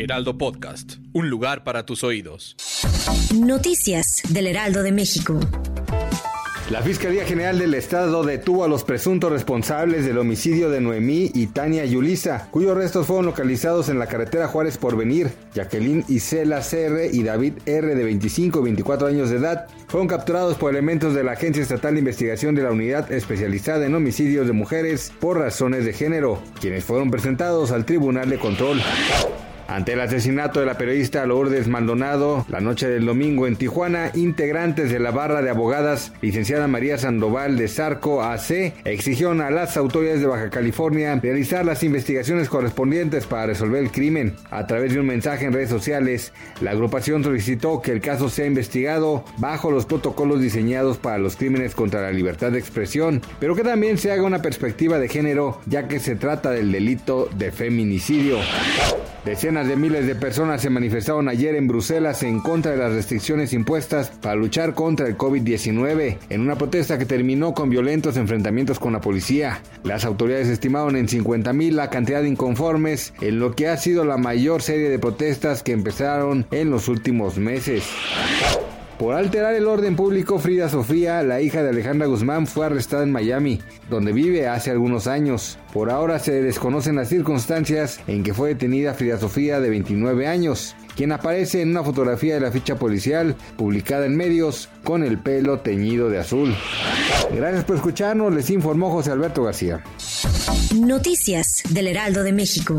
Heraldo Podcast, un lugar para tus oídos. Noticias del Heraldo de México. La Fiscalía General del Estado detuvo a los presuntos responsables del homicidio de Noemí y Tania Yulisa, cuyos restos fueron localizados en la carretera Juárez Porvenir. Jacqueline Isela CR y David R. de 25 y 24 años de edad fueron capturados por elementos de la Agencia Estatal de Investigación de la Unidad Especializada en Homicidios de Mujeres por razones de género, quienes fueron presentados al Tribunal de Control. Ante el asesinato de la periodista Lourdes Maldonado la noche del domingo en Tijuana, integrantes de la barra de abogadas, licenciada María Sandoval de Zarco AC, exigieron a las autoridades de Baja California realizar las investigaciones correspondientes para resolver el crimen. A través de un mensaje en redes sociales, la agrupación solicitó que el caso sea investigado bajo los protocolos diseñados para los crímenes contra la libertad de expresión, pero que también se haga una perspectiva de género, ya que se trata del delito de feminicidio. Decenas de miles de personas se manifestaron ayer en Bruselas en contra de las restricciones impuestas para luchar contra el COVID-19, en una protesta que terminó con violentos enfrentamientos con la policía. Las autoridades estimaron en 50.000 la cantidad de inconformes, en lo que ha sido la mayor serie de protestas que empezaron en los últimos meses. Por alterar el orden público, Frida Sofía, la hija de Alejandra Guzmán, fue arrestada en Miami, donde vive hace algunos años. Por ahora se desconocen las circunstancias en que fue detenida Frida Sofía de 29 años, quien aparece en una fotografía de la ficha policial publicada en medios con el pelo teñido de azul. Gracias por escucharnos, les informó José Alberto García. Noticias del Heraldo de México.